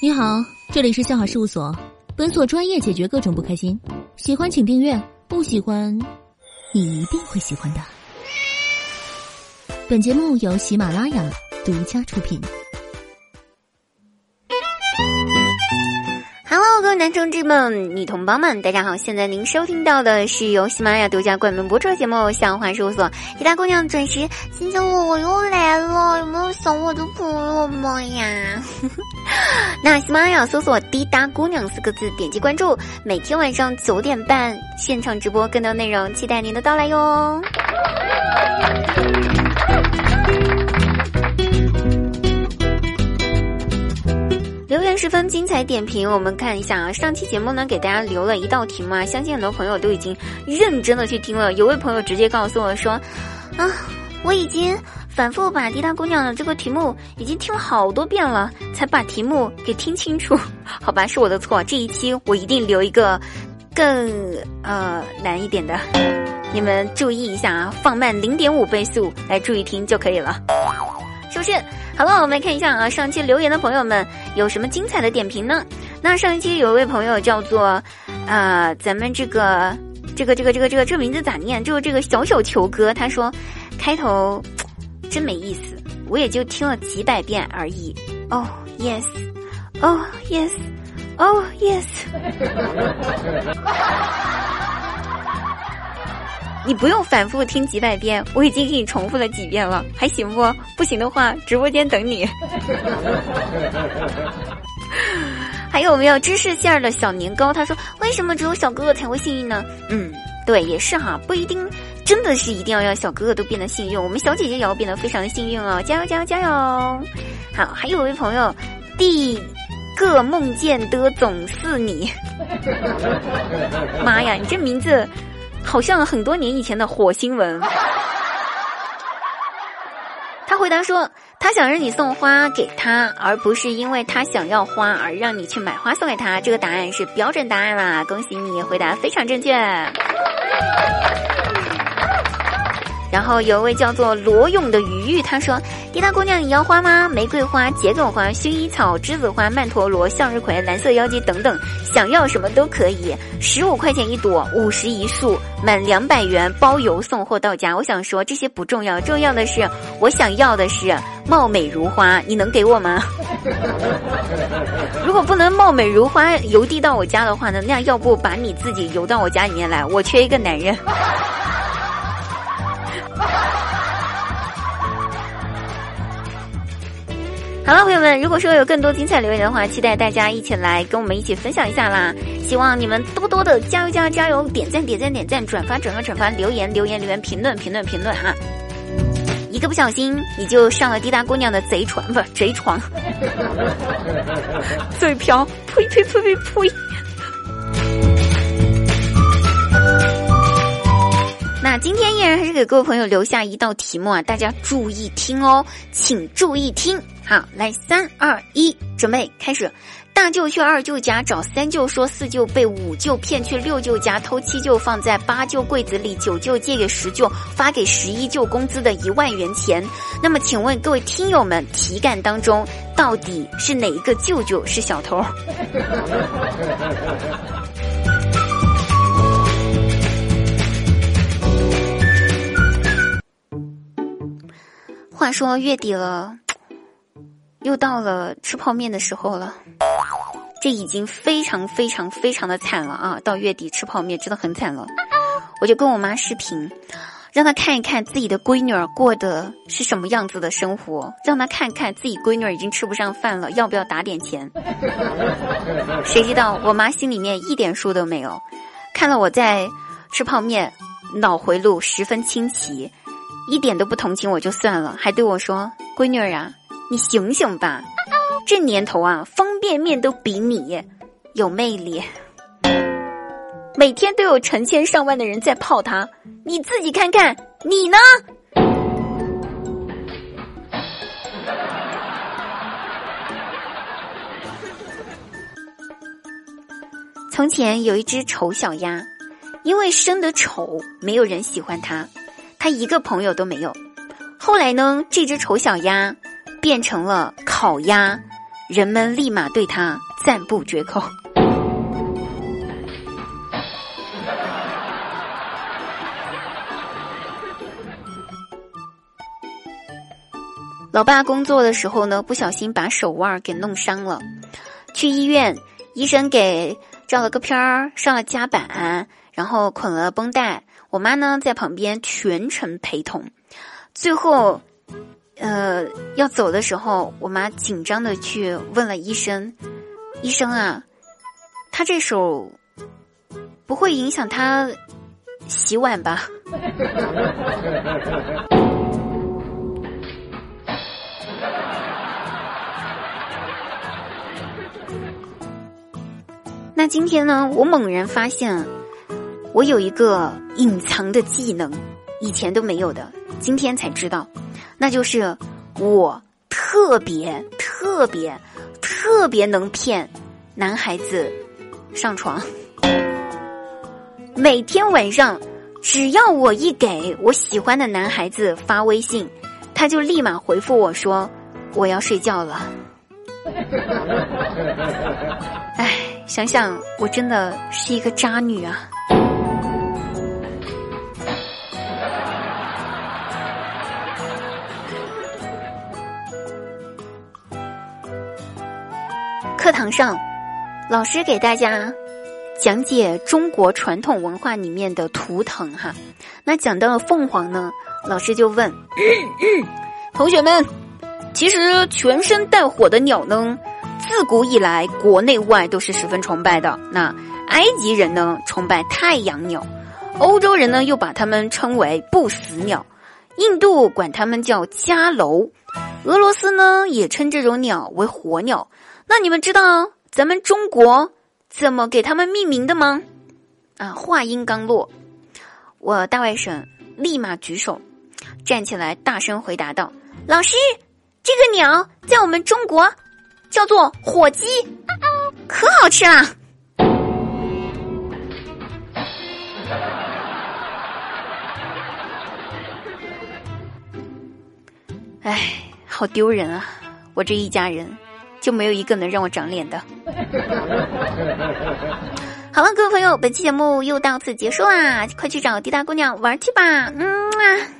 你好，这里是笑话事务所，本所专业解决各种不开心。喜欢请订阅，不喜欢，你一定会喜欢的。本节目由喜马拉雅独家出品。男同志们、女同胞们，大家好！现在您收听到的是由喜马拉雅独家冠名播出的节目《笑话事务所》，其他姑娘准时。今天我我又来了，有没有想我的朋友们呀？那喜马拉雅搜索“滴答姑娘”四个字，点击关注，每天晚上九点半现场直播更多内容，期待您的到来哟。十分精彩，点评我们看一下啊。上期节目呢，给大家留了一道题目啊，相信很多朋友都已经认真的去听了。有位朋友直接告诉我说：“啊，我已经反复把滴答姑娘的这个题目已经听了好多遍了，才把题目给听清楚。”好吧，是我的错。这一期我一定留一个更呃难一点的，你们注意一下啊，放慢零点五倍速来注意听就可以了，是不是？好了，我们来看一下啊，上期留言的朋友们有什么精彩的点评呢？那上一期有一位朋友叫做，啊，咱们这个这个这个这个这个这名字咋念？就是这个小小球哥，他说开头真没意思，我也就听了几百遍而已。Oh yes, oh yes, oh yes。你不用反复听几百遍，我已经给你重复了几遍了，还行不？不行的话，直播间等你。还有没有芝士馅儿的小年糕？他说：“为什么只有小哥哥才会幸运呢？”嗯，对，也是哈，不一定真的是一定要让小哥哥都变得幸运，我们小姐姐也要变得非常的幸运哦！加油加油加油！好，还有一位朋友，第个梦见的总是你。妈呀，你这名字！好像很多年以前的火星文。他回答说：“他想让你送花给他，而不是因为他想要花而让你去买花送给他。”这个答案是标准答案啦！恭喜你，回答非常正确。然后有一位叫做罗勇的鱼玉，他说：“滴答姑娘，你要花吗？玫瑰花、桔梗花、薰衣草、栀子花、曼陀罗、向日葵、蓝色妖姬等等，想要什么都可以。十五块钱一朵，五十一束，满两百元包邮送货到家。我想说这些不重要，重要的是我想要的是貌美如花，你能给我吗？如果不能貌美如花邮递到我家的话呢？那要不把你自己邮到我家里面来？我缺一个男人。”好了，朋友们，如果说有更多精彩留言的话，期待大家一起来跟我们一起分享一下啦！希望你们多多的加油加油加油，点赞点赞点赞，转发转发转发，留言留言留言，评论评论评论哈！一个不小心你就上了滴答姑娘的贼船，不是贼床，嘴瓢，呸呸呸呸呸！今天依然还是给各位朋友留下一道题目啊，大家注意听哦，请注意听。好，来三二一，准备开始。大舅去二舅家找三舅说四舅被五舅骗去六舅家偷七舅放在八舅柜子里，九舅借给十舅发给十一舅工资的一万元钱。那么，请问各位听友们，题干当中到底是哪一个舅舅是小偷？他说月底了，又到了吃泡面的时候了。这已经非常非常非常的惨了啊！到月底吃泡面真的很惨了。我就跟我妈视频，让她看一看自己的闺女儿过的是什么样子的生活，让她看看自己闺女儿已经吃不上饭了，要不要打点钱？谁知道我妈心里面一点数都没有，看了我在吃泡面，脑回路十分清奇。一点都不同情我就算了，还对我说：“闺女儿啊，你醒醒吧！这年头啊，方便面都比你有魅力，每天都有成千上万的人在泡它，你自己看看，你呢？”从前有一只丑小鸭，因为生得丑，没有人喜欢它。他一个朋友都没有。后来呢，这只丑小鸭变成了烤鸭、人们立马对他赞不绝口。老爸工作的时候呢，不小心把手腕给弄伤了，去医院，医生给照了个片儿，上了夹板，然后捆了绷带。我妈呢在旁边全程陪同。最后，呃，要走的时候，我妈紧张的去问了医生：“医生啊，他这手不会影响他洗碗吧？” 那今天呢，我猛然发现，我有一个隐藏的技能，以前都没有的，今天才知道，那就是我特别特别特别能骗男孩子上床。每天晚上，只要我一给我喜欢的男孩子发微信，他就立马回复我说：“我要睡觉了。”哎。想想，我真的是一个渣女啊！课堂上，老师给大家讲解中国传统文化里面的图腾哈。那讲到了凤凰呢，老师就问同学们：其实全身带火的鸟呢？自古以来，国内外都是十分崇拜的。那埃及人呢，崇拜太阳鸟；欧洲人呢，又把它们称为不死鸟；印度管它们叫迦楼；俄罗斯呢，也称这种鸟为火鸟。那你们知道咱们中国怎么给它们命名的吗？啊，话音刚落，我大外甥立马举手，站起来大声回答道：“老师，这个鸟在我们中国。”叫做火鸡，可好吃啦！哎，好丢人啊！我这一家人就没有一个能让我长脸的。好了，各位朋友，本期节目又到此结束啦！快去找滴答姑娘玩去吧，嗯啊。